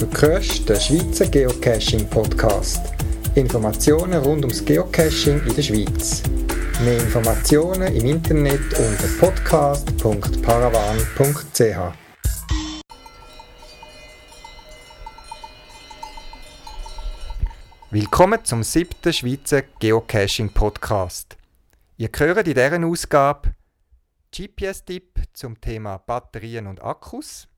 Du hörst den Schweizer Geocaching Podcast. Informationen rund ums Geocaching in der Schweiz. Mehr Informationen im Internet unter podcast.paravan.ch. Willkommen zum siebten Schweizer Geocaching Podcast. Ihr hört in dieser Ausgabe GPS-Tipp zum Thema Batterien und Akkus,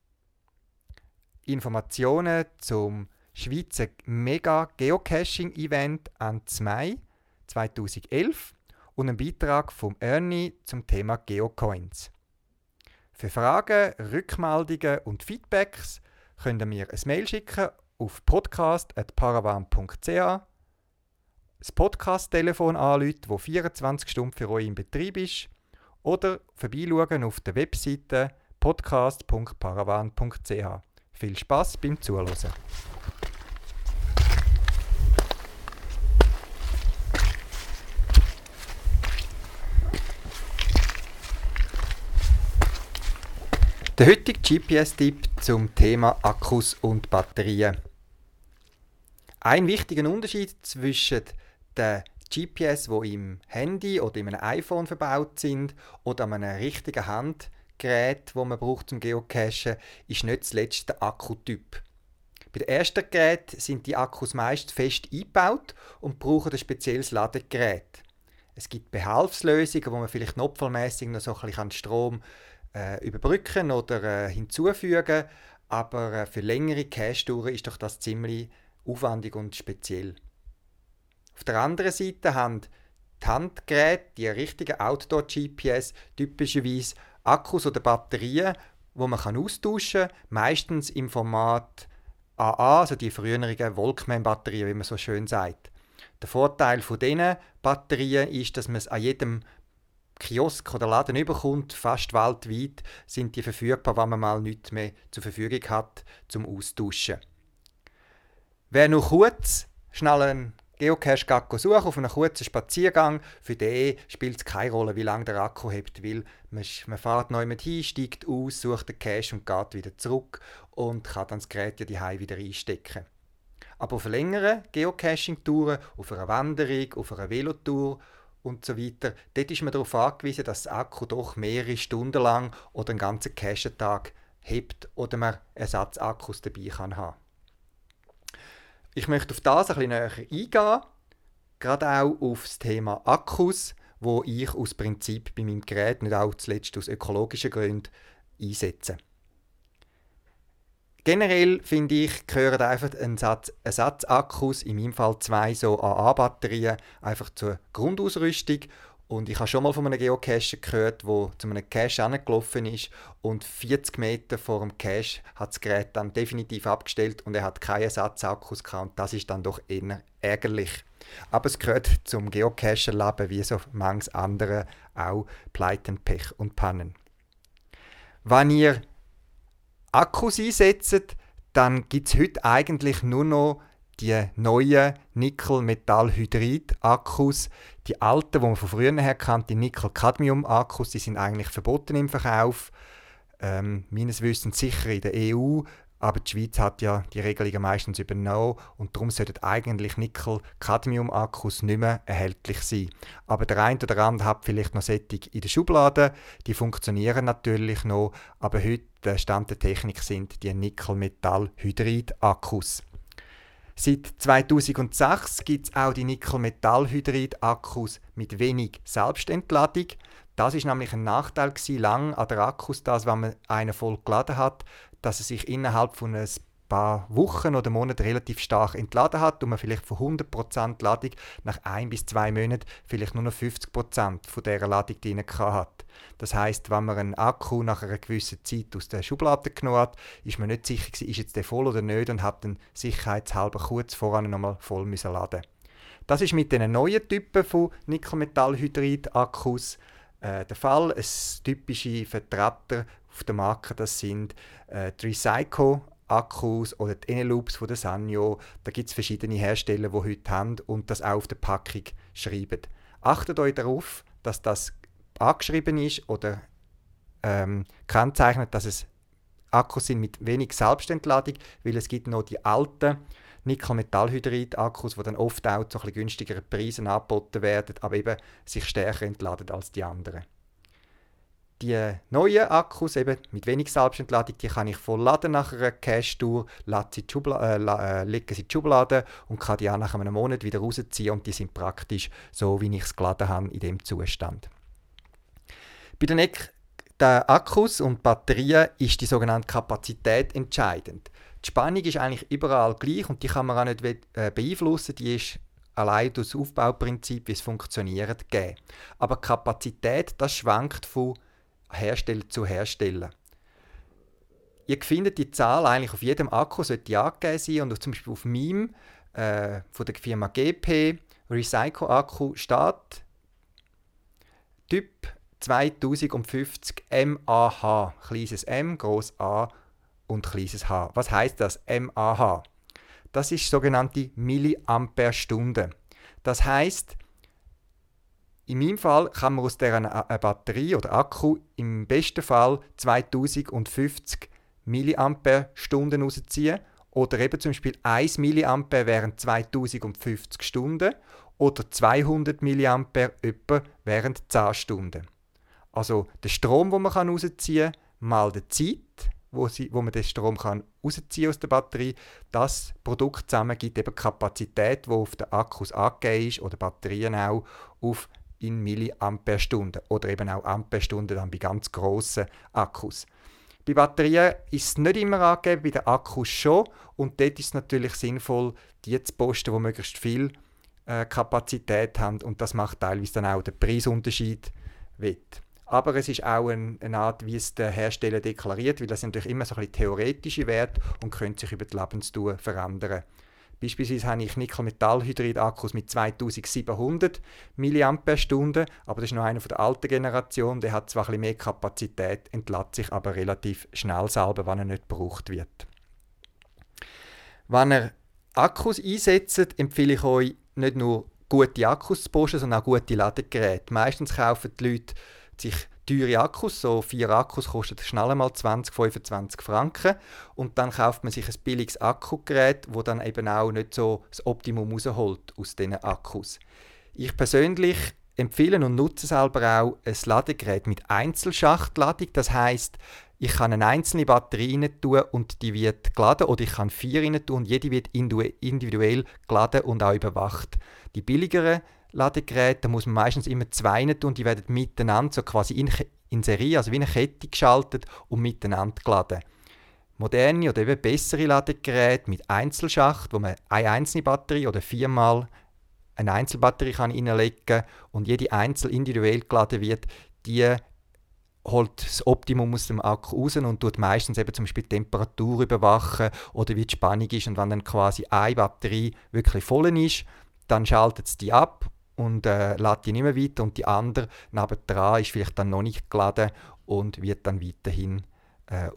Informationen zum Schweizer Mega Geocaching Event Ende Mai 2011 und einen Beitrag vom Ernie zum Thema Geocoins. Für Fragen, Rückmeldungen und Feedbacks könnt ihr mir ein Mail schicken auf podcast.paravan.ch das Podcast-Telefon anrufen, das 24 Stunden für euch in Betrieb ist, oder vorbeischauen auf der Webseite podcast.paravan.ch. Viel Spaß beim Zuhören. Der heutige GPS-Tipp zum Thema Akkus und Batterien. Ein wichtiger Unterschied zwischen den GPS, die im Handy oder in einem iPhone verbaut sind oder an einem richtigen Handgerät, wo man braucht zum Geocachen, ist nicht zuletzt der Akkutyp. Bei den ersten Geräten sind die Akkus meist fest eingebaut und brauchen ein spezielles Ladegerät. Es gibt Behelfslösungen, wo man vielleicht notfallmäßig noch so ein bisschen Strom äh, überbrücken oder äh, hinzufügen, aber äh, für längere Cache-Touren ist doch das ziemlich aufwendig und speziell. Auf der anderen Seite haben die Handgeräte, die richtigen Outdoor-GPS, typischerweise Akkus oder Batterien, wo man kann austauschen kann, meistens im Format AA, also die früheren Walkman-Batterien, wie man so schön sagt. Der Vorteil von diesen Batterien ist, dass man es an jedem Kiosk oder Laden überkommt, fast weltweit sind die verfügbar, wenn man mal nichts mehr zur Verfügung hat zum Austauschen. Wer nur kurz schnell einen Geocache suchen auf einem kurzen Spaziergang, für den spielt es keine Rolle, wie lange der Akku hebt, weil man, man fährt neu mit hin, steigt aus, sucht den Cache und geht wieder zurück und kann dann das Gerät ja die wieder einstecken. Aber auf längeren Geocaching-Touren, auf einer Wanderung, auf einer Velotour und so weiter, dort ist man darauf angewiesen, dass der Akku doch mehrere Stunden lang oder einen ganzen Cache-Tag hebt oder man Ersatzakkus dabei kann haben. Ich möchte auf das ein bisschen näher eingehen, gerade auch auf das Thema Akkus, wo ich aus Prinzip bei meinem Gerät nicht auch zuletzt aus ökologischen Gründen einsetze. Generell finde ich, gehören einfach ein Satz Ersatzakkus, in meinem Fall zwei so AA-Batterien, einfach zur Grundausrüstung und ich habe schon mal von einem Geocacher gehört, der zu einem Cache angelaufen ist und 40 Meter vor dem Cache hat das Gerät dann definitiv abgestellt und er hat keinen Ersatzakkus gehabt. Und das ist dann doch eher ärgerlich. Aber es gehört zum Geocacher-Leben wie so manches andere auch Pleiten, Pech und Pannen. Wenn ihr Akkus einsetzt, dann gibt es heute eigentlich nur noch die neuen Nickel-Metall-Hydrid-Akkus. Die alten, die man von früher her kennt, die Nickel-Cadmium-Akkus, die sind eigentlich verboten im Verkauf. Ähm, meines Wissens sicher in der EU, aber die Schweiz hat ja die Regelungen meistens übernommen und darum sollten eigentlich Nickel-Cadmium-Akkus nicht mehr erhältlich sein. Aber der eine oder andere hat vielleicht noch Sättig in der Schublade, die funktionieren natürlich noch, aber heute Stand der Technik sind die Nickel-Metall-Hydrid-Akkus. Seit 2006 gibt es auch die Nickel-Metall-Hydrid-Akkus mit wenig Selbstentladung. Das ist nämlich ein Nachteil lang an der Akkus, dass wenn man einen voll geladen hat, dass er sich innerhalb von ein paar Wochen oder Monaten relativ stark entladen hat und man vielleicht von 100% Ladung nach ein bis zwei Monaten vielleicht nur noch 50% von dieser Ladung drin hat. Das heißt, wenn man einen Akku nach einer gewissen Zeit aus der Schublade genommen hat, ist man nicht sicher gewesen, ist jetzt der voll oder nicht und hat dann sicherheitshalber kurz voran nochmal voll müssen laden. Das ist mit den neuen Typen von Nickel-Metall-Hydrid-Akkus äh, der Fall. Ein typische Vertreter auf der Marke das sind äh, die Recycle Akkus oder die Eneloops von der Sanyo. Da gibt es verschiedene Hersteller, die heute haben und das auch auf der Packung schreiben. Achtet euch darauf, dass das angeschrieben ist oder ähm, kennzeichnet, dass es Akkus sind mit wenig Selbstentladung, weil es gibt noch die alten Nickel-Metallhydrid-Akkus, die dann oft auch zu günstigeren Preisen angeboten werden, aber eben sich stärker entladen als die anderen. Die neuen Akkus eben mit wenig Selbstentladung, die kann ich voll laden nach einer Cache-Tour, sie äh, äh, lege sie in die Schublade und kann die auch nach einem Monat wieder rausziehen und die sind praktisch so, wie ich es geladen habe, in dem Zustand. Bei den, den Akkus und Batterien ist die sogenannte Kapazität entscheidend. Die Spannung ist eigentlich überall gleich und die kann man auch nicht äh, beeinflussen. Die ist allein durch das Aufbauprinzip, wie es funktioniert, gegeben. Aber die Kapazität, das schwankt von Hersteller zu Hersteller. Ihr findet die Zahl eigentlich auf jedem Akku, sollte angegeben sein und zum Beispiel auf meinem äh, von der Firma GP Recycle Akku steht Typ 2050 MAH, kleines M, groß A und kleines h. Was heißt das MAH? Das ist sogenannte Milliampere-Stunde. Das heißt, in meinem Fall kann man aus dieser äh, Batterie oder Akku im besten Fall 2050 mAh rausziehen oder eben zum Beispiel 1 mA während 2050 Stunden oder 200 mA etwa während 10 Stunden. Also der Strom, den man rausziehen kann, mal die Zeit, wo, sie, wo man den Strom kann rausziehen aus der Batterie. Das Produkt zusammen gibt eben Kapazität, die auf den Akkus angegeben ist oder Batterien auch auf in Milliampere-Stunden oder eben auch Amperestunden dann bei ganz grossen Akkus. Bei Batterien ist es nicht immer angegeben, bei den Akkus schon. Und dort ist es natürlich sinnvoll, die zu posten, die möglichst viel äh, Kapazität haben. Und das macht teilweise dann auch den Preisunterschied wett aber es ist auch ein, eine Art, wie es der Hersteller deklariert, weil das sind natürlich immer so ein bisschen theoretische Werte und können sich über die Lebensdauer verändern. Beispielsweise habe ich Nickel-Metallhydrid-Akkus mit 2700 mAh, aber das ist noch einer von der alten Generation, der hat zwar ein bisschen mehr Kapazität, entlädt sich aber relativ schnell selber, wenn er nicht gebraucht wird. Wenn ihr Akkus einsetzt, empfehle ich euch nicht nur gute Akkus zu posten, sondern auch gute Ladegeräte. Meistens kaufen die Leute sich teure Akkus, so vier Akkus kosten schnell einmal 20, 25 Franken und dann kauft man sich ein billiges Akkugerät, wo dann eben auch nicht so das Optimum rausholt aus diesen Akkus. Ich persönlich empfehle und nutze selber auch ein Ladegerät mit Einzelschachtladung, das heißt, ich kann eine einzelne Batterie rein tun und die wird geladen oder ich kann vier rein tun und jede wird individuell geladen und auch überwacht. Die billigeren Ladegeräte, da muss man meistens immer zwei tun, die werden miteinander so quasi in, in Serie, also wie eine Kette geschaltet und miteinander geladen. Moderne oder eben bessere Ladegeräte mit Einzelschacht, wo man eine einzelne Batterie oder viermal eine Einzelbatterie kann reinlegen und jede einzel individuell geladen wird, die holt das Optimum aus dem Akku raus und tut meistens eben zum Beispiel die Temperatur überwachen oder wie die Spannung ist und wenn dann quasi eine Batterie wirklich voll ist, dann schaltet es die ab und äh, lädt die nicht mehr weiter und die andere nebendran ist vielleicht dann noch nicht geladen und wird dann weiterhin äh,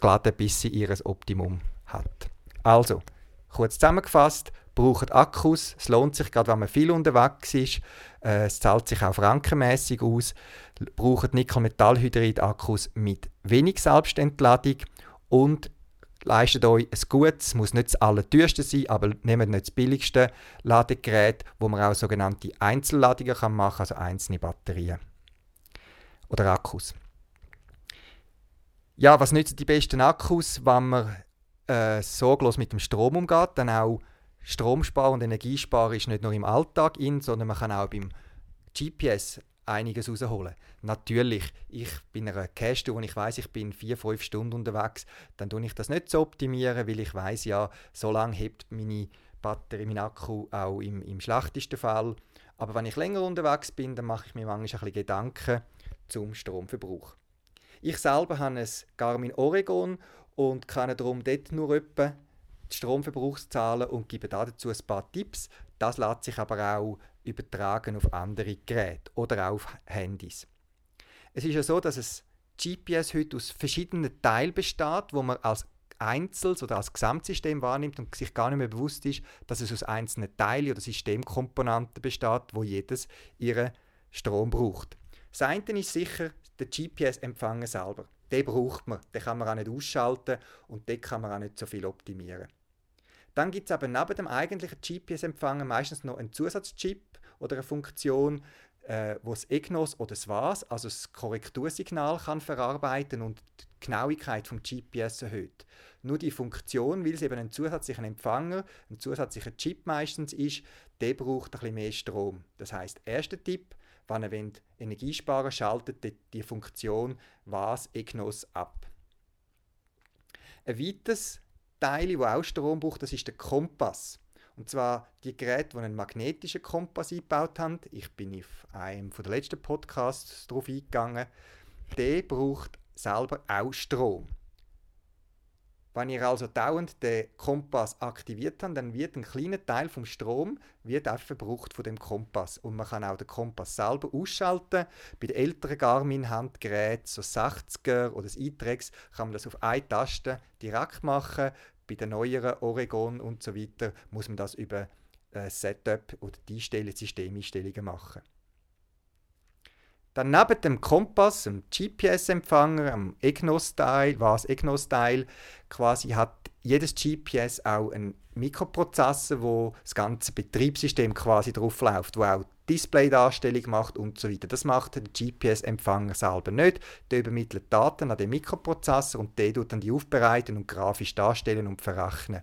geladen, bis sie ihr Optimum hat. Also, kurz zusammengefasst, braucht Akkus, es lohnt sich, gerade wenn man viel unterwegs ist, äh, es zahlt sich auch frankenmäßig aus, braucht Nickel-Metallhydrid-Akkus mit wenig Selbstentladung und leistet euch ein gutes, es muss nicht das allerteuerste sein, aber nehmt nicht das billigste Ladegerät, wo man auch sogenannte Einzelladungen machen kann, also einzelne Batterien oder Akkus. Ja, was nützen die besten Akkus, wenn man äh, sorglos mit dem Strom umgeht, dann auch Stromsparen und Energiesparen ist nicht nur im Alltag in, sondern man kann auch beim GPS einiges rausholen. Natürlich, ich bin in einer Cache, wo ich weiß, ich bin vier, fünf Stunden unterwegs, dann tue ich das nicht so optimieren, weil ich weiß ja, so lange hebt meine Batterie, mein Akku auch im, im schlechtesten Fall. Aber wenn ich länger unterwegs bin, dann mache ich mir manchmal ein Gedanken zum Stromverbrauch. Ich selber habe ein Garmin Oregon und kann darum dort nur etwa die Stromverbrauchszahlen und gebe dazu ein paar Tipps. Das lässt sich aber auch übertragen auf andere Geräte oder auch auf Handys. Es ist ja so, dass es GPS heute aus verschiedenen Teilen besteht, wo man als Einzels- oder als Gesamtsystem wahrnimmt und sich gar nicht mehr bewusst ist, dass es aus einzelnen Teilen oder Systemkomponenten besteht, wo jedes ihren Strom braucht. Das eine ist sicher der GPS-Empfänger selber. den braucht man, den kann man auch nicht ausschalten und den kann man auch nicht so viel optimieren. Dann gibt es aber neben dem eigentlichen GPS-Empfänger meistens noch einen Zusatzchip oder eine Funktion, äh, wo das EGNOS oder das WAS, also das Korrektursignal, kann verarbeiten und die Genauigkeit vom GPS erhöht. Nur die Funktion, weil es eben ein zusätzlicher Empfänger, ein zusätzlicher Chip meistens ist, der braucht ein bisschen mehr Strom. Das heißt, erster Tipp, wenn ihr wollt, Energie sparen schaltet die, die Funktion WAS EGNOS ab. Ein weiteres Teil, das auch Strom braucht, das ist der Kompass. Und zwar die Geräte, die einen magnetischen Kompass eingebaut haben. Ich bin auf einem der letzten Podcasts darauf eingegangen. Der braucht selber auch Strom. Wenn ihr also dauernd den Kompass aktiviert habt, dann wird ein kleiner Teil vom Strom wird auch verbraucht von dem Kompass und man kann auch den Kompass selber ausschalten. Bei den älteren Garmin-Handgeräten, so 60er oder das iTrex, kann man das auf eine Taste direkt machen. Bei den neueren Oregon und so weiter muss man das über ein Setup oder die Systemeinstellungen machen. Dann neben dem Kompass, dem GPS-Empfänger, am EGNOS-Teil, was EGNOS-Teil, quasi hat jedes GPS auch einen Mikroprozessor, wo das ganze Betriebssystem quasi drauf läuft, wo auch Displaydarstellung macht und so weiter. Das macht der GPS-Empfänger selber nicht. Der übermittelt Daten an den Mikroprozessor und der tut dann die aufbereiten und grafisch darstellen und verrechnen.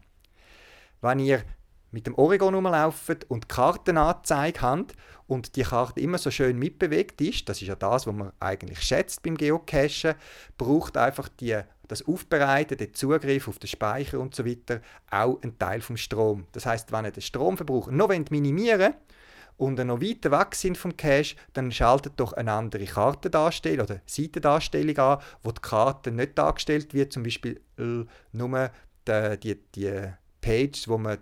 Wenn ihr mit dem Oregon rumlaufen und Karten angezeigt haben und die Karte immer so schön mitbewegt ist, das ist ja das, was man eigentlich schätzt beim Geocachen, braucht einfach die, das Aufbereiten, den Zugriff auf den Speicher und so weiter auch einen Teil vom Strom. Das heißt, wenn ihr den Stromverbrauch noch minimieren und noch weiter weg sind vom Cache, dann schaltet doch eine andere Kartendarstellung oder Seitendarstellung an, wo die Karte nicht dargestellt wird, zum Beispiel äh, nur die, die, die Page, wo man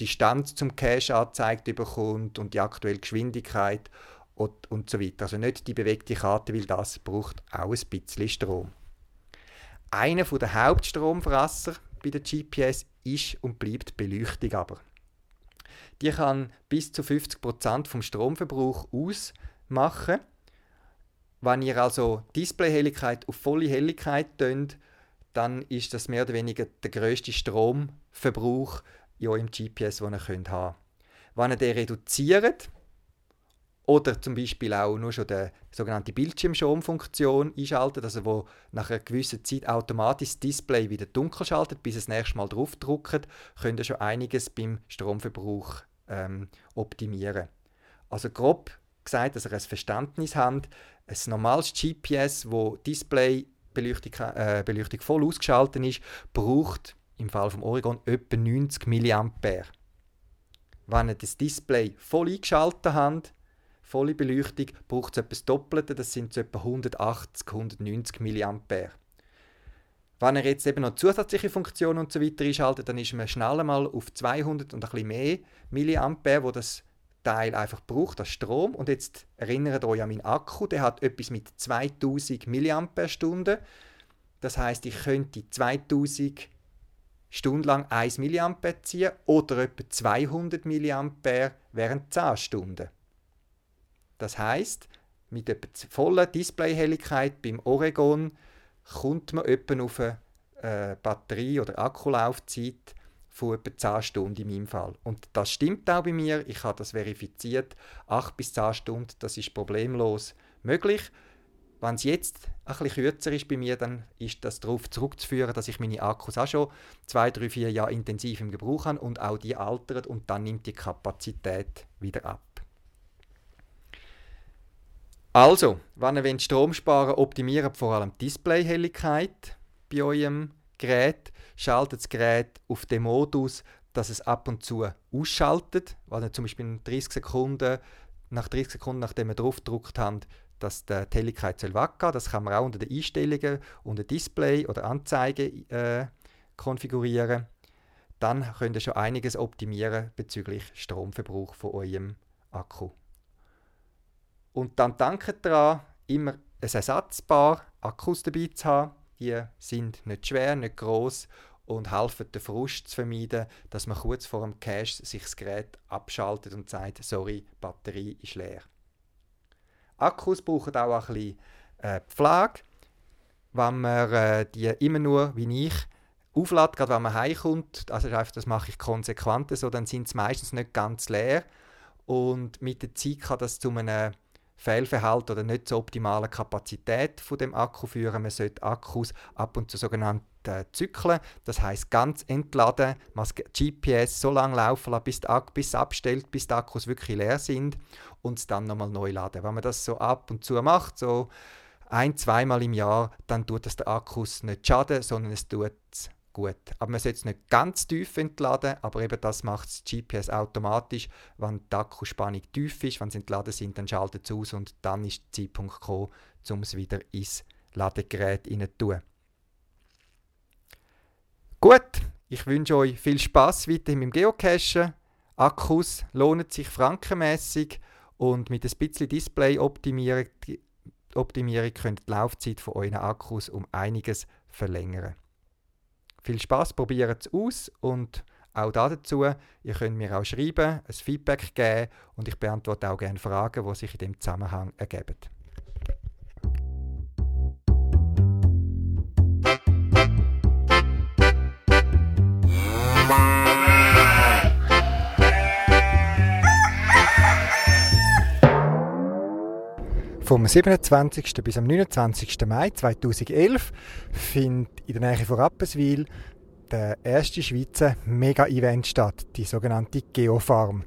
Distanz zum Cache angezeigt bekommt und die aktuelle Geschwindigkeit und, und so weiter. Also nicht die bewegte Karte, weil das braucht auch ein bisschen Strom. Einer der Hauptstromfresser bei der GPS ist und bleibt die Beleuchtung aber. Die kann bis zu 50% vom Stromverbrauch ausmachen. Wenn ihr also Displayhelligkeit auf volle Helligkeit tönt, dann ist das mehr oder weniger der größte Stromverbrauch in eurem GPS, den ihr könnt haben Wenn ihr den reduziert oder zum Beispiel auch nur schon die sogenannte Bildschirmschonfunktion einschaltet, also wo nach einer gewissen Zeit automatisch das Display wieder dunkel schaltet, bis es das nächste Mal draufdruckt, könnt ihr schon einiges beim Stromverbrauch ähm, optimieren. Also grob gesagt, dass ihr ein Verständnis habt, ein normales GPS, wo Display Beleuchtung, äh, Beleuchtung voll ausgeschaltet ist, braucht im Fall vom Oregon etwa 90 mA. Wenn ihr das Display voll eingeschaltet habt, volle Beleuchtung, braucht es etwa das Doppelte, das sind so etwa 180, 190 mA. Wenn ihr jetzt eben noch zusätzliche Funktionen und so einschaltet, dann ist man schnell mal auf 200 und ein bisschen mehr mA, wo das Teil einfach braucht, das Strom. Und jetzt erinnert euch an meinen Akku, der hat etwas mit 2000 mAh. Das heißt, ich könnte 2000 stundenlang 1 mA ziehen oder etwa 200 mA während 10 Stunden. Das heißt, mit etwa voller Displayhelligkeit beim Oregon kommt man etwa auf eine äh, Batterie- oder Akkulaufzeit von etwa 10 Stunden in meinem Fall. Und das stimmt auch bei mir, ich habe das verifiziert. 8 bis 10 Stunden, das ist problemlos möglich. Wenn es jetzt bisschen kürzer ist bei mir, dann ist das darauf zurückzuführen, dass ich meine Akkus auch schon zwei, drei, vier Jahre intensiv im Gebrauch habe und auch die altern und dann nimmt die Kapazität wieder ab. Also, wenn ihr Strom sparen optimiert vor allem die Displayhelligkeit bei eurem Gerät. Schaltet das Gerät auf den Modus, dass es ab und zu ausschaltet. Wenn zum Beispiel 30 Sekunden, nach 30 Sekunden, nachdem ihr drauf gedrückt habt, dass die Helligkeit weggehen Das kann man auch unter den Einstellungen, unter Display oder Anzeige äh, konfigurieren. Dann könnt ihr schon einiges optimieren bezüglich Stromverbrauch von eurem Akku. Und dann danke daran, immer ein ersatzbar Akkus dabei zu haben. Die sind nicht schwer, nicht groß und helfen den Frust zu vermeiden, dass man kurz vor dem Cache sich das Gerät abschaltet und sagt, sorry, Batterie ist leer. Akkus brauchen auch ein bisschen äh, Pflege. wenn man äh, die immer nur, wie ich, auflädt, gerade wenn man heimkommt. Also das mache ich konsequent so, dann sind sie meistens nicht ganz leer. Und mit der Zeit kann das zu einem Fehlverhalten oder nicht zur optimalen Kapazität von dem Akku führen. Man sollte Akkus ab und zu sogenannten Zyklen, das heißt ganz entladen, man GPS so lange laufen lassen, bis, bis es abstellt, bis die Akkus wirklich leer sind und es dann nochmal neu laden. Wenn man das so ab und zu macht, so ein-, zweimal im Jahr, dann tut das der Akkus nicht schaden, sondern es tut gut. Aber man sollte es nicht ganz tief entladen, aber eben das macht das GPS automatisch. Wenn die Akkuspannung tief ist, wenn sie entladen sind, dann schaltet es aus und dann ist der Zeitpunkt gekommen, um es wieder ins Ladegerät zu tun. Gut, ich wünsche euch viel Spaß weiterhin mit dem Geocachen. Akkus lohnen sich frankenmässig und mit ein bisschen Display-Optimierung Optimierung könnt die Laufzeit von euren Akkus um einiges verlängern. Viel Spaß, probiert es aus und auch dazu, ihr könnt mir auch schreiben, ein Feedback geben und ich beantworte auch gerne Fragen, die sich in dem Zusammenhang ergeben. Vom 27. bis am 29. Mai 2011 findet in der Nähe von Rapperswil der erste Schweizer Mega-Event statt, die sogenannte Geofarm.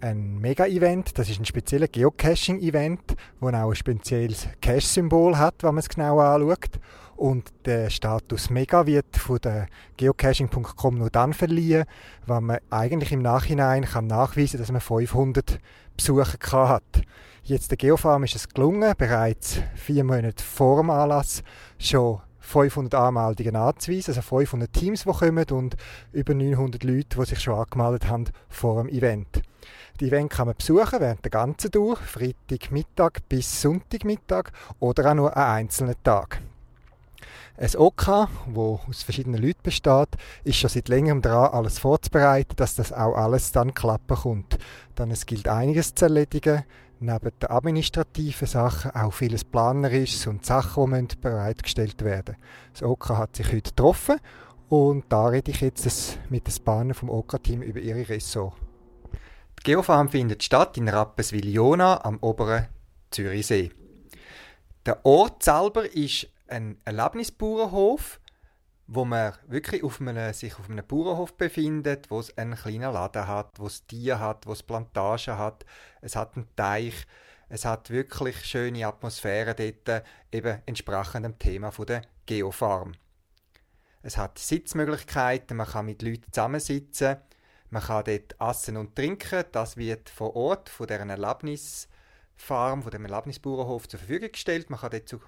Ein Mega-Event, das ist ein spezieller Geocaching-Event, wo auch ein spezielles Cache-Symbol hat, wenn man es genau anschaut. Und der Status Mega wird von der geocaching.com nur dann verliehen, wenn man eigentlich im Nachhinein kann nachweisen kann, dass man 500 Besucher hat. Jetzt der Geofarm ist es gelungen, bereits vier Monate vor dem Anlass schon 500 Anmeldungen anzuweisen, also 500 Teams, die kommen und über 900 Leute, die sich schon angemeldet haben vor dem Event. Die Event kann man besuchen während der ganzen Tour, Freitagmittag bis Sonntagmittag oder auch nur an einzelnen Tag. Ein OK, das aus verschiedenen Leuten besteht, ist schon seit längerem dran, alles vorzubereiten, dass das auch alles dann klappen kommt. Dann es gilt einiges zu erledigen, neben den administrativen Sachen auch vieles planerisches und Sachen, die bereitgestellt werden Das OK hat sich heute getroffen und da rede ich jetzt mit den Bahnen vom OK-Team über ihre Ressort. Die Geofarm findet statt in Rapperswil-Jona am oberen Zürichsee. Der Ort selber ist ein Erlebnisbauernhof, wo man wirklich auf einem, sich auf einem Bauernhof befindet, wo es einen kleinen Laden hat, wo es Tiere hat, wo es Plantagen hat, es hat einen Teich, es hat wirklich schöne Atmosphäre dort, eben entsprechend dem Thema der Geofarm. Es hat Sitzmöglichkeiten, man kann mit Leuten zusammensitzen, man kann dort essen und trinken, das wird vor Ort von deren Erlebnisfarm, von dem Erlebnisbauernhof zur Verfügung gestellt, man kann dort zu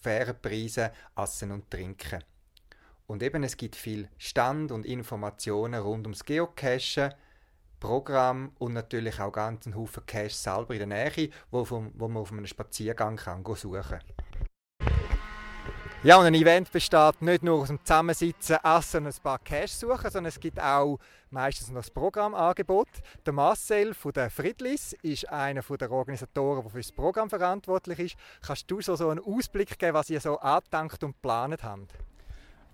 fairen Preisen essen und trinken. Und eben, es gibt viel Stand und Informationen rund ums Geocachen, Programm und natürlich auch ganz einen Haufen Cache selber in der Nähe, wo, vom, wo man auf einem Spaziergang kann suchen kann. Ja, und ein Event besteht nicht nur aus dem Zusammensitzen, Essen und ein paar Cash suchen, sondern es gibt auch meistens noch das Programmangebot. Der Marcel von der Friedlis ist einer der Organisatoren, der für das Programm verantwortlich ist. Kannst du so, einen Ausblick geben, was ihr so angedankt und geplant habt?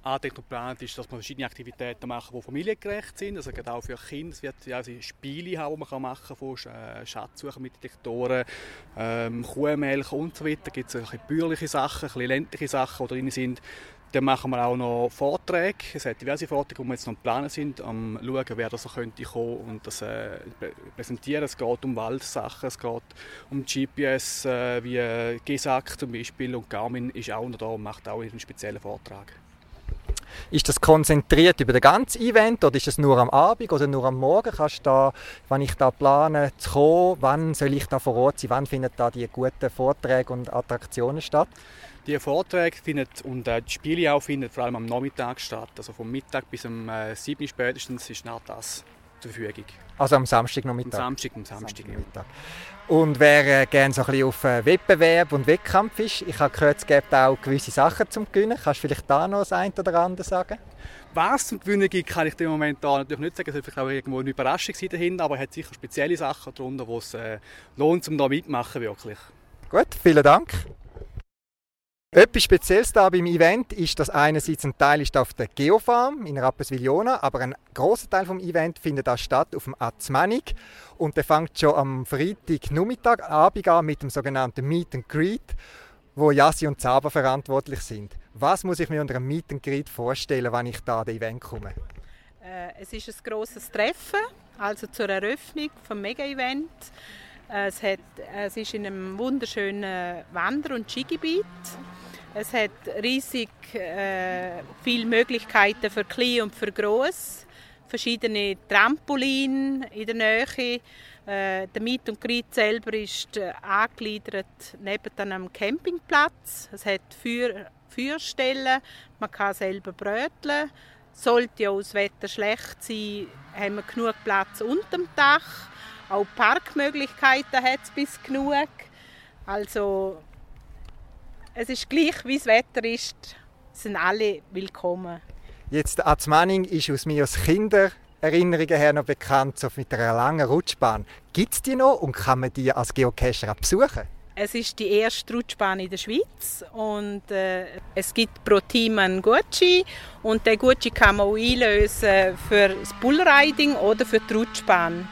angedacht und geplant ist, dass man verschiedene Aktivitäten machen, die familiengerecht sind. Also gerade auch für Kinder. Es wird ja also Spiele haben, die man machen kann, von äh, Schatzsuchen mit Detektoren, ähm, Kuhmilch und so weiter. Da gibt bäuerliche Sachen, ein bisschen ländliche Sachen, die drin sind. Dann machen wir auch noch Vorträge. Es hat diverse Vorträge, die wir jetzt noch planen sind, am schauen, wer da so könnte kommen und das äh, präsentieren. Es geht um Waldsachen, es geht um GPS, äh, wie GESAC zum Beispiel und Garmin ist auch noch da und macht auch einen speziellen Vortrag. Ist das konzentriert über das ganze Event oder ist es nur am Abend oder nur am Morgen? Kannst du da, wenn ich da plane zu kommen, wann soll ich da vor Ort sein? Wann finden da die guten Vorträge und Attraktionen statt? Die Vorträge findet, und äh, die Spiele auch finden vor allem am Nachmittag statt. Also vom Mittag bis um äh, 7 spätestens ist nach das zur Verfügung. Also am Samstag noch Mittag? Am Samstag, am Samstag, Samstag Und wer äh, gerne so ein bisschen auf äh, Wettbewerb und Wettkampf ist, ich habe gehört, es gibt auch gewisse Sachen zum Gewinnen. Kannst du vielleicht da noch das eine oder andere sagen? Was zum Gewinnen gibt, kann ich im Moment da natürlich nicht sagen. Es wird vielleicht auch irgendwo eine Überraschung sein dahinter, aber es hat sicher spezielle Sachen darunter, die es äh, lohnt, um da mitmachen wirklich. Gut, vielen Dank. Etwas Spezielles da beim Event ist, dass einerseits ein Teil ist auf der Geofarm in Rapperswil-Jona, aber ein großer Teil vom Event findet auch statt auf dem Azmanik und der fängt schon am Freitag Nachmittag Abend an mit dem sogenannten Meet and Greet, wo Jassi und Zaba verantwortlich sind. Was muss ich mir unter einem Meet and Greet vorstellen, wenn ich da an das Event komme? Äh, es ist ein grosses Treffen, also zur Eröffnung des Mega-Event. Es, hat, es ist in einem wunderschönen Wander- und Skigebiet. Es hat riesig äh, viele Möglichkeiten für Klein und für Groß. Verschiedene Trampolin in der Nähe. Äh, der Meet und Greet selber ist äh, angegliedert neben einem Campingplatz. Es hat Feuer, Feuerstellen, man kann selber bröteln. Sollte ja das Wetter schlecht sein, haben wir genug Platz unter dem Dach. Auch Parkmöglichkeiten hat es bis genug. Also es ist gleich, wie das Wetter ist, sind alle willkommen. Jetzt Azmanning ist aus mir als Kindererinnerungen her noch bekannt, so mit einer langen Rutschbahn. Gibt es die noch und kann man die als Geocacher besuchen? Es ist die erste Rutschbahn in der Schweiz und äh, es gibt pro Team einen Gucci und der Gucci kann man auch einlösen für das Bullriding oder für die Rutschbahn.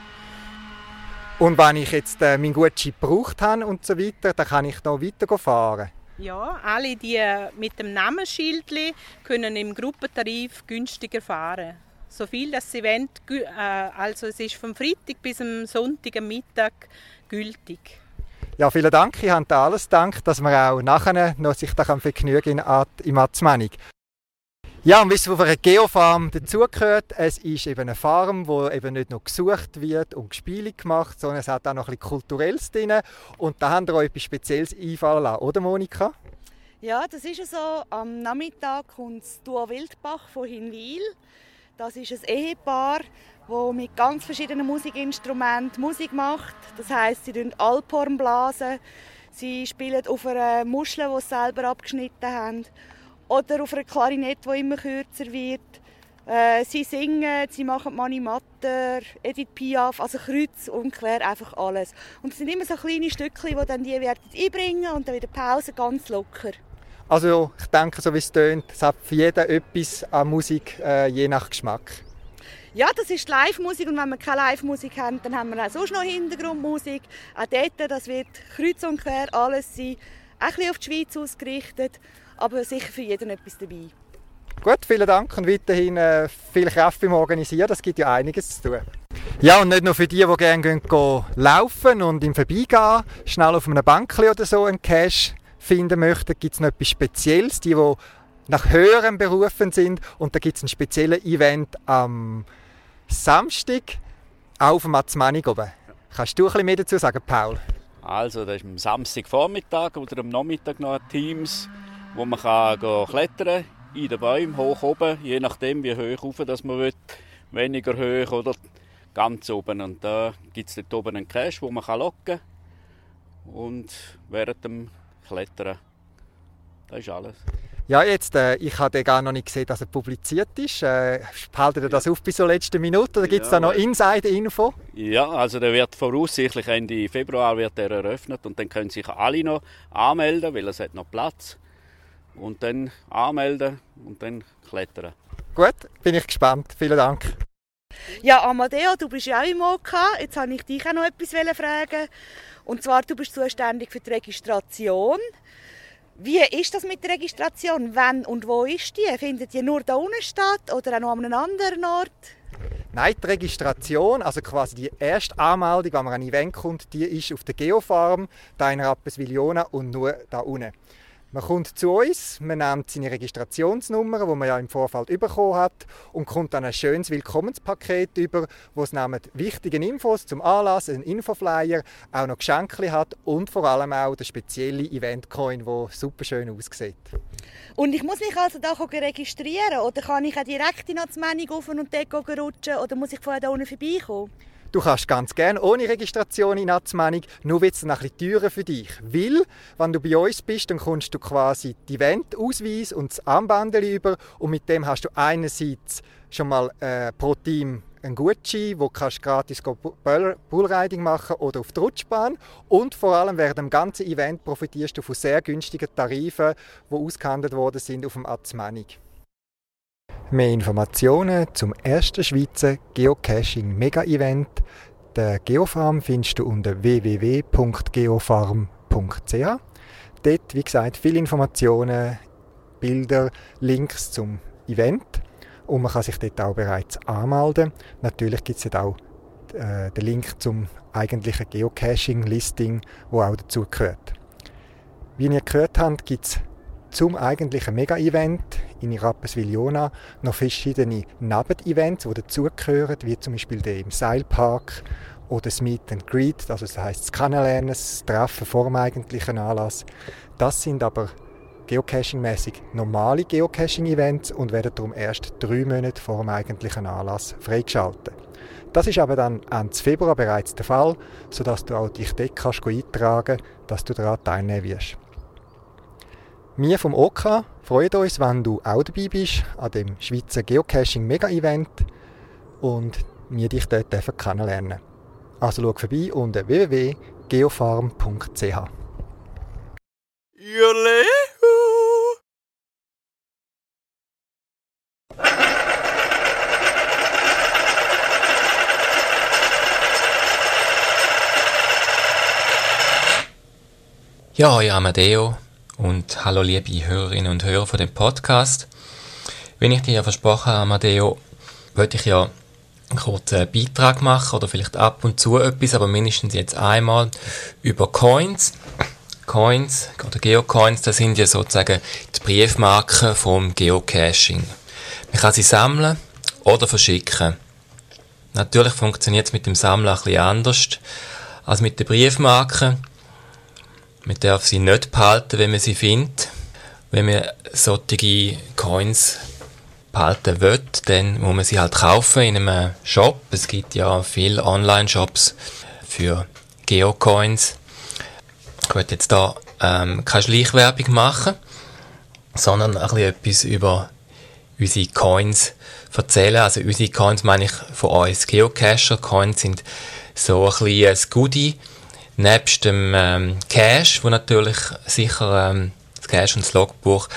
Und wenn ich jetzt äh, meinen Gucci gebraucht habe und so weiter, dann kann ich noch weiter fahren. Ja, alle die mit dem Namensschild können im Gruppentarif günstiger fahren. So viel das Event, äh, also es ist vom Freitag bis am Sonntag am Mittag gültig. Ja, vielen Dank. Ich habe alles Dank, dass man auch nachher noch sich da vergnügen kann im Atzmanig. Ja, und wisst ihr, auf einer Geofarm dazugehört? Es ist eben eine Farm, wo eben nicht nur gesucht wird und gespielt gemacht, sondern es hat auch noch ein bisschen Kulturelles drin. Und da haben wir euch etwas Spezielles einfallen lassen, oder Monika? Ja, das ist so. Am Nachmittag kommt das Duo Wildbach von Hinwil. Das ist ein Ehepaar, das mit ganz verschiedenen Musikinstrumenten Musik macht. Das heisst, sie blasen Alphorn blasen, sie spielen auf einer Muschel, die sie selber abgeschnitten haben oder auf einer Klarinette, die immer kürzer wird. Äh, sie singen, sie machen Mani Matter, Edith Piaf, also kreuz und quer einfach alles. Und es sind immer so kleine Stückchen, die dann die werden einbringen und dann wieder Pause ganz locker. Also ich denke, so wie es tönt, es hat für jeden etwas an Musik, äh, je nach Geschmack. Ja, das ist Live-Musik und wenn wir keine Live-Musik haben, dann haben wir auch sonst noch Hintergrundmusik. Auch dort, das wird kreuz und quer alles sein, auch ein bisschen auf die Schweiz ausgerichtet aber sicher für jeden etwas dabei. Gut, vielen Dank und weiterhin äh, viel Kraft beim Organisieren. Das gibt ja einiges zu tun. Ja, und nicht nur für die, die gerne gehen, gehen laufen und im Vorbeigehen schnell auf einer Bank oder so einen Cash finden möchten, gibt es noch etwas Spezielles. Die, die nach höheren berufen sind. Und da gibt es ein spezielles Event am Samstag auf dem Atzmanig oben. Kannst du ein bisschen mehr dazu sagen, Paul? Also, das ist am Samstagvormittag oder am Nachmittag noch Teams wo man kann klettern kann, in den Bäumen, hoch oben, je nachdem wie hoch rauf das man will, weniger hoch oder ganz oben. Und da gibt es dort oben einen Cache, wo man locken kann und während dem Klettern. Das ist alles. Ja, jetzt, äh, ich habe gar noch nicht gesehen, dass er publiziert ist. Äh, haltet ihr das auf bis zur letzten Minute oder gibt es ja, da noch Inside-Info? Ja, also der wird voraussichtlich Ende Februar wird er eröffnet und dann können sich alle noch anmelden, weil es hat noch Platz und dann anmelden und dann klettern. Gut, bin ich gespannt. Vielen Dank. Ja, Amadeo, du bist ja auch im OK. Jetzt wollte ich dich auch noch etwas fragen. Und zwar, du bist zuständig für die Registration. Wie ist das mit der Registration? Wann und wo ist die? Findet die nur da unten statt oder auch noch an einem anderen Ort? Nein, die Registration, also quasi die erste Anmeldung, wenn man an ein Event kommt, die ist auf der Geofarm, da in Rapperswil-Jona und nur da unten. Man kommt zu uns, man nimmt seine Registrationsnummer, die man ja im Vorfeld bekommen hat, und kommt dann ein schönes Willkommenspaket über, wo es neben wichtigen Infos zum Anlass, einen Infoflyer, auch noch Geschenke hat und vor allem auch der spezielle Eventcoin, der super schön aussieht. Und ich muss mich also da registrieren oder kann ich auch direkt in das Menü und dort rutschen oder muss ich vorher da unten vorbeikommen? Du kannst ganz gerne ohne Registration in Atzmanning, nur wird es ein bisschen teurer für dich. Weil, wenn du bei uns bist, dann kommst du quasi die Eventausweis und das Armband über und mit dem hast du einerseits schon mal äh, pro Team einen Gutschein, wo du gratis Bullriding machen oder auf die Rutschbahn. Und vor allem während dem ganzen Event profitierst du von sehr günstigen Tarifen, die ausgehandelt worden sind auf dem Azmanik. Mehr Informationen zum ersten Schweizer Geocaching Mega Event, der Geofarm, findest du unter www.geofarm.ch. Dort, wie gesagt, viele Informationen, Bilder, Links zum Event und man kann sich dort auch bereits anmelden. Natürlich gibt es dort auch äh, den Link zum eigentlichen Geocaching-Listing, wo auch dazu gehört. Wie ihr gehört habt, gibt es zum eigentlichen Mega-Event in Rapperswil-Jona noch verschiedene Neben-Events, die dazugehören, wie zum Beispiel der im Seilpark oder das Meet and Greet, also das heisst das Kennenlernen, das Treffen vor dem eigentlichen Anlass. Das sind aber geocaching-mäßig normale Geocaching-Events und werden darum erst drei Monate vor dem eigentlichen Anlass freigeschaltet. Das ist aber dann Ende Februar bereits der Fall, sodass du auch dich dort kannst eintragen kannst, dass du daran teilnehmen wirst. Wir vom OK freuen uns, wenn du auch dabei bist an dem Schweizer Geocaching Mega Event und wir dich dort kennenlernen. Also schau vorbei unter www.geofarm.ch. Ja, ja, Amadeo und hallo liebe Hörerinnen und Hörer von dem Podcast. Wenn ich dir ja versprochen habe, Amadeo, wollte ich ja einen kurzen Beitrag machen oder vielleicht ab und zu etwas, aber mindestens jetzt einmal über Coins. Coins oder Geocoins, das sind ja sozusagen die Briefmarken vom Geocaching. Man kann sie sammeln oder verschicken. Natürlich funktioniert es mit dem Sammeln ein bisschen anders als mit den Briefmarken. Man darf sie nicht behalten, wenn man sie findet. Wenn man solche Coins behalten will, dann muss man sie halt kaufen in einem Shop. Es gibt ja viele Online-Shops für Geocoins. Ich möchte jetzt da ähm, keine Schleichwerbung machen, sondern ein bisschen etwas über unsere Coins erzählen. Also unsere Coins meine ich von uns Geocacher. Coins sind so ein bisschen ein Goodie, nebst dem ähm, Cache, wo natürlich sicher ähm, das Cache und das Logbuch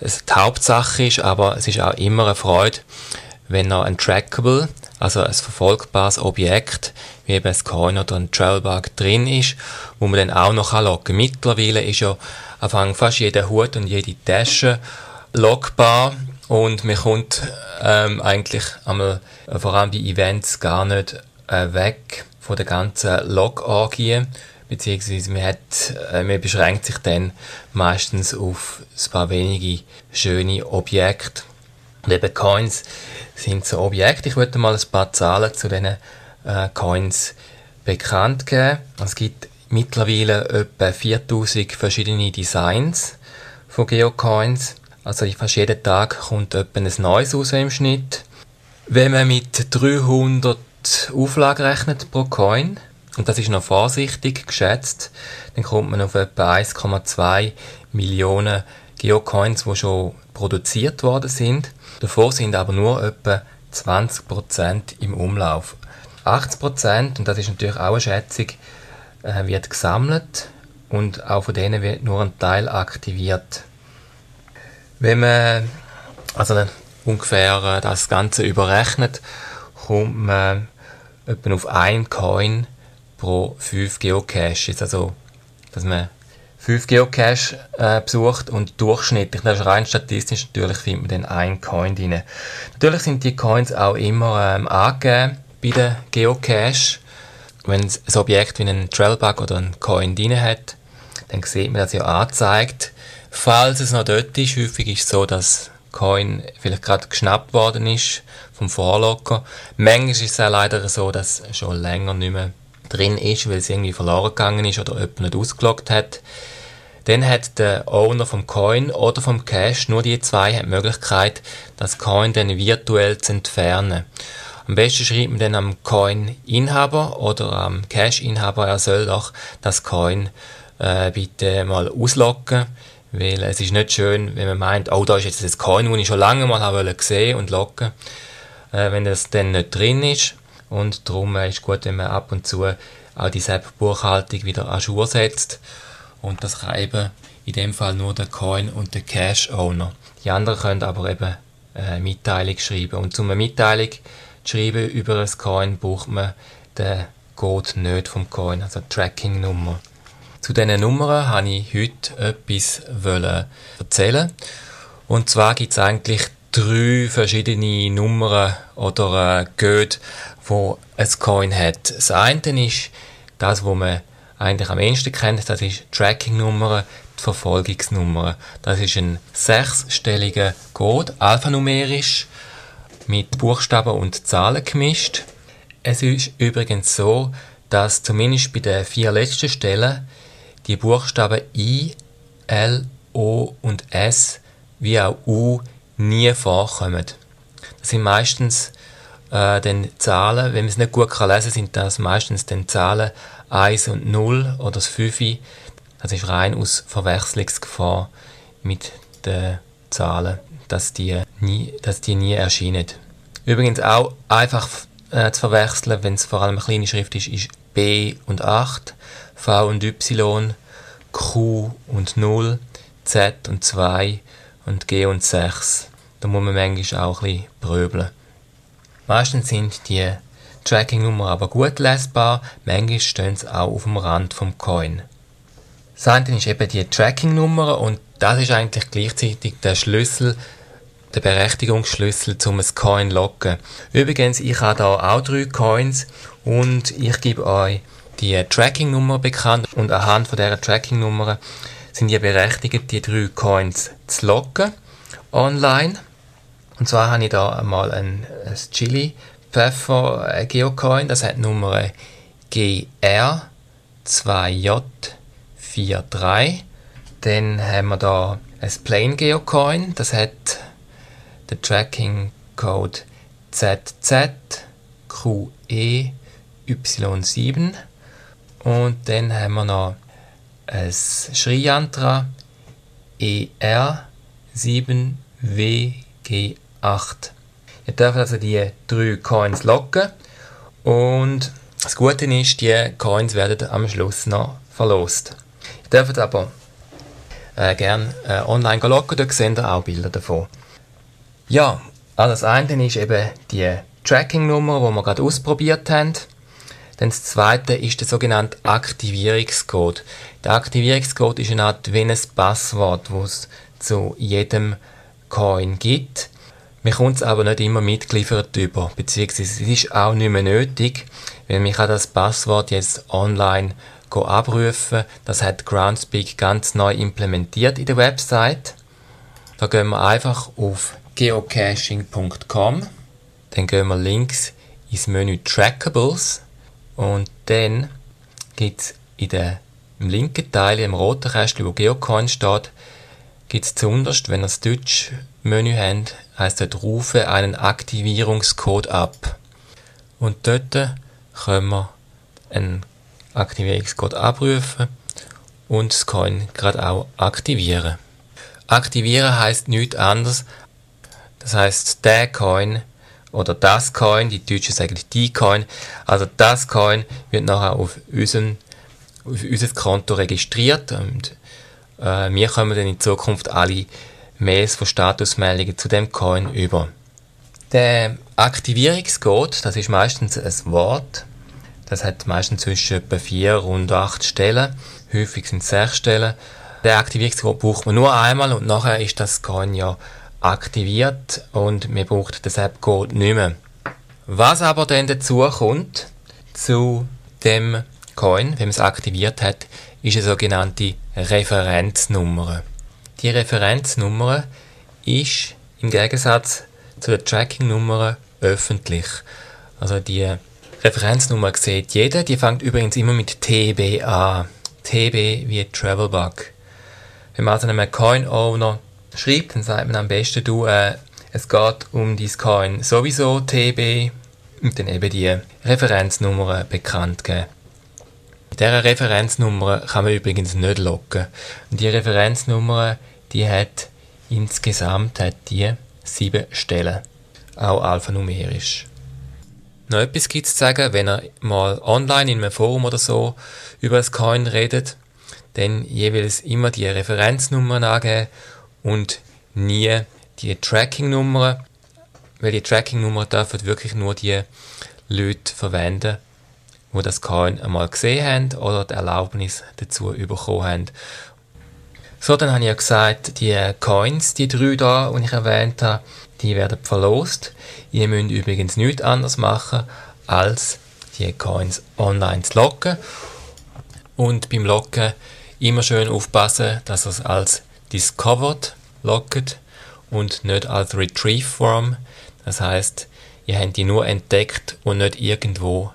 die Hauptsache ist, aber es ist auch immer eine Freude, wenn noch ein Trackable, also ein verfolgbares Objekt, wie eben ein Coin oder ein Travelbug drin ist, wo man dann auch noch loggen kann. Mittlerweile ist ja Anfang fast jeder Hut und jede Tasche logbar und man kommt ähm, eigentlich einmal, äh, vor allem bei Events gar nicht äh, weg von der ganzen Log-Orgie, beziehungsweise man, hat, äh, man beschränkt sich dann meistens auf ein paar wenige schöne Objekte. Und eben Coins sind so Objekte. Ich würde mal ein paar Zahlen zu diesen äh, Coins bekannt geben. Es gibt mittlerweile etwa 4000 verschiedene Designs von Geocoins. Also fast jeden Tag kommt etwa ein neues raus im Schnitt. Wenn man mit 300 Auflage rechnet pro Coin, und das ist noch vorsichtig geschätzt, dann kommt man auf etwa 1,2 Millionen Geocoins, die schon produziert worden sind. Davor sind aber nur etwa 20% im Umlauf. 80%, und das ist natürlich auch eine Schätzung, äh, wird gesammelt und auch von denen wird nur ein Teil aktiviert. Wenn man also ungefähr äh, das Ganze überrechnet, kommt man etwa auf ein Coin pro 5 Geocaches. Also, dass man 5 Geocache äh, besucht und durchschnittlich, das ist rein statistisch, natürlich findet man dann ein Coin drin. Natürlich sind die Coins auch immer ähm, angegeben bei den Geocache. Wenn ein Objekt wie ein Trailbug oder ein Coin drin hat, dann sieht man das ja angezeigt. Falls es noch dort ist, häufig ist es so, dass Coin vielleicht gerade geschnappt worden ist vom Vorlocker. Manchmal ist es auch leider so, dass es schon länger nicht mehr drin ist, weil es irgendwie verloren gegangen ist oder jemand nicht ausgeloggt hat. Dann hat der Owner vom Coin oder vom Cache, nur die zwei, die Möglichkeit, das Coin dann virtuell zu entfernen. Am besten schreibt man dann am Coin-Inhaber oder am Cache-Inhaber, er soll doch das Coin äh, bitte mal ausloggen, weil es ist nicht schön, wenn man meint, oh, da ist jetzt das Coin, das ich schon lange mal habe und loggen äh, wenn das dann nicht drin ist. Und darum äh, ist gut, wenn man ab und zu auch die SAP-Buchhaltung wieder an Schuhe setzt. Und das kann eben in dem Fall nur der Coin und der Cash-Owner. Die anderen können aber eben eine Mitteilung schreiben. Und um eine Mitteilung zu schreiben über ein Coin, braucht man den Code nicht vom Coin, also Tracking-Nummer. Zu diesen Nummern wollte ich heute etwas erzählen. Und zwar gibt es eigentlich drei verschiedene Nummern oder äh, Code, wo ein Coin hat. Das eine ist das, was man eigentlich am ehesten kennt, das ist Tracking-Nummer, die Verfolgungsnummer. Das ist ein sechsstelliger Code, alphanumerisch, mit Buchstaben und Zahlen gemischt. Es ist übrigens so, dass zumindest bei den vier letzten Stellen die Buchstaben I, L, O und S wie auch U nie vorkommen. Das sind meistens äh, dann Zahlen, wenn man es nicht gut kann lesen kann, sind das meistens dann Zahlen 1 und 0 oder das 5. Das ist rein aus Verwechslungsgefahr mit den Zahlen, dass die nie, dass die nie erscheinen. Übrigens auch einfach äh, zu verwechseln, wenn es vor allem eine kleine Schrift ist, ist B und 8, V und Y, Q und 0, Z und 2 und G und 6. Da muss man manchmal auch ein bisschen pröbeln. Meistens sind die Tracking-Nummern aber gut lesbar, manchmal stehen sie auch auf dem Rand vom Coin. Das eine ist eben die Tracking-Nummer und das ist eigentlich gleichzeitig der Schlüssel, der Berechtigungsschlüssel zum ein Coin locken. Übrigens, ich habe da auch drei Coins und ich gebe euch die Tracking-Nummer bekannt und anhand von dieser Tracking-Nummer sind ihr berechtigt, die drei Coins zu locken online. Und zwar habe ich da einmal ein, ein Chili Pfeffer Geocoin, das hat Nummer GR2J43. Dann haben wir da ein Plain Geocoin, das hat den Tracking Code ZZQEY7. Und dann haben wir noch ein Sri-Yantra ER7WG8. Ihr dürft also die drei Coins locken und das Gute ist, die Coins werden am Schluss noch verlost. Ihr dürft aber äh, gerne äh, online locken, dort seht ihr auch Bilder davon. Ja, also das eine ist eben die Tracking-Nummer, die wir gerade ausprobiert haben. Dann das zweite ist der sogenannte Aktivierungscode. Der Aktivierungscode ist eine Art wie ein Passwort, das es zu jedem Coin gibt. Mir kommt es aber nicht immer mitgeliefert über, beziehungsweise es ist auch nicht mehr nötig, weil man kann das Passwort jetzt online abrufen. Das hat Groundspeak ganz neu implementiert in der Website. Da gehen wir einfach auf geocaching.com, dann gehen wir links ins Menü Trackables und dann gibt es in der, im linken Teil, im roten Kästchen, wo Geocoin steht, gibt es zuunterst, wenn ihr das Deutsch Menü habt, heisst dort rufe einen Aktivierungscode ab. Und dort können wir einen Aktivierungscode abrufen und das Coin gerade auch aktivieren. Aktivieren heißt nichts anderes. Das heißt, der Coin oder das Coin, die Deutschen sagen die Coin, also das Coin wird nachher auf, unseren, auf unser Konto registriert und äh, wir kommen dann in Zukunft alle Mails von Statusmeldungen zu dem Coin über. Der Aktivierungscode, das ist meistens ein Wort, das hat meistens zwischen etwa vier und acht Stellen, häufig sind es sechs Stellen. Der Aktivierungscode braucht man nur einmal und nachher ist das Coin ja aktiviert und man braucht den App-Code nicht mehr. Was aber dann dazu kommt, zu dem Coin, wenn man es aktiviert hat, ist eine sogenannte Referenznummer. Die Referenznummer ist im Gegensatz zu der Tracking-Nummer öffentlich. Also die Referenznummer sieht jeder, die fängt übrigens immer mit TB an. TB wie Travelbug. Wenn man also einem Coin-Owner schreibt, dann sagt man am besten, du, äh, es geht um dein Coin sowieso TB und dann eben die Referenznummer bekannt geben. Mit dieser Referenznummer kann man übrigens nicht locken. Und die Referenznummer, die hat insgesamt hat die sieben Stellen. auch alphanumerisch. Noch etwas gibt es zu sagen, wenn ihr mal online in einem Forum oder so über das Coin redet, dann jeweils immer die Referenznummern angeben und nie die Tracking-Nummern, weil die Tracking-Nummer dürfen wirklich nur die Leute verwenden, die das Coin einmal gesehen haben oder die Erlaubnis dazu bekommen haben. So, dann habe ich ja gesagt, die Coins, die drei da, die ich erwähnt habe, die werden verlost. Ihr müsst übrigens nichts anderes machen, als die Coins online zu locken. Und beim Locken immer schön aufpassen, dass ihr es als Discovered lockt und nicht als Retrieve Form. Das heißt, ihr habt die nur entdeckt und nicht irgendwo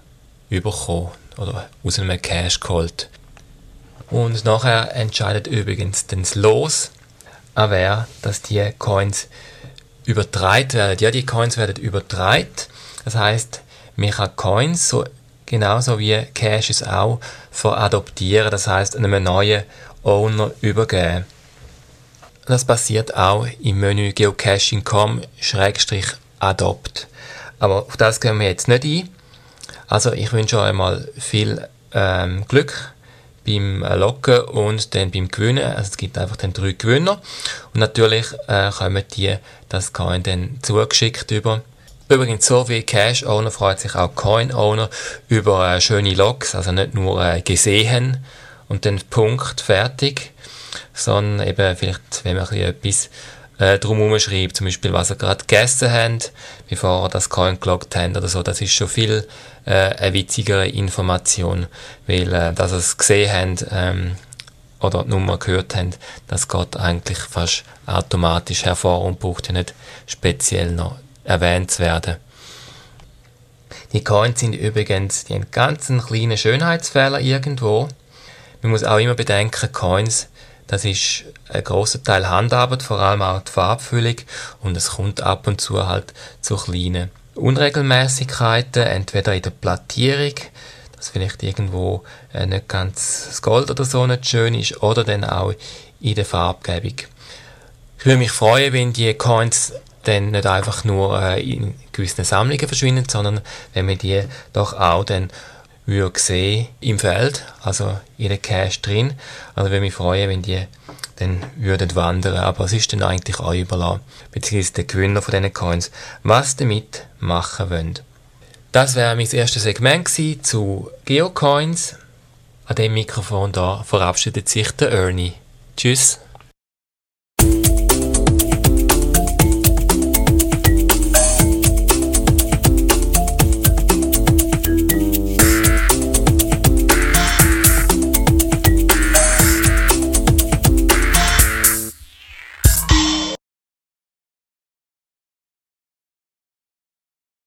überkommen oder aus einem Cache geholt. Und nachher entscheidet übrigens das Los, an wer, dass die Coins übertragen werden. Ja, die Coins werden übertragen. Das heißt, man kann Coins so genauso wie Caches auch veradoptieren, das heißt einem neuen Owner übergeben. Das passiert auch im Menü geocaching.com-adopt. Aber auf das gehen wir jetzt nicht ein. Also ich wünsche euch mal viel ähm, Glück beim Locken und dann beim Gewinnen. Also es gibt einfach dann drei Gewinner. Und natürlich äh, kommen die das Coin dann zugeschickt über. Übrigens, so wie Cash Owner freut sich auch Coin Owner über äh, schöne Logs, also nicht nur äh, gesehen und dann Punkt, fertig, sondern eben vielleicht, wenn man etwas äh, drumherum schreibt, zum Beispiel, was er gerade gegessen hat, bevor er das Coin geloggt hat oder so, das ist schon viel äh, eine witzigere Information, weil äh, dass er es gesehen hat ähm, oder die Nummer gehört haben, das geht eigentlich fast automatisch hervor und braucht ja nicht speziell noch erwähnt zu werden. Die Coins sind übrigens die einen ganz kleinen Schönheitsfehler irgendwo. Man muss auch immer bedenken, Coins, das ist ein großer Teil Handarbeit, vor allem auch die Farbfüllung und es kommt ab und zu halt zu kleinen Unregelmäßigkeiten, entweder in der Plattierung, dass vielleicht irgendwo äh, nicht ganz das Gold oder so nicht schön ist, oder dann auch in der Farbgebung. Ich würde mich freuen, wenn die Coins dann nicht einfach nur äh, in gewissen Sammlungen verschwinden, sondern wenn wir die doch auch dann würde sehen im Feld, also in der Cache drin. Also würde mich freuen, wenn die dann würden wandern. Aber es ist dann eigentlich auch überlassen, beziehungsweise der Gewinner von diesen Coins, was damit machen wollen. Das wäre mein erstes Segment zu Geocoins. An dem Mikrofon da verabschiedet sich der Ernie. Tschüss.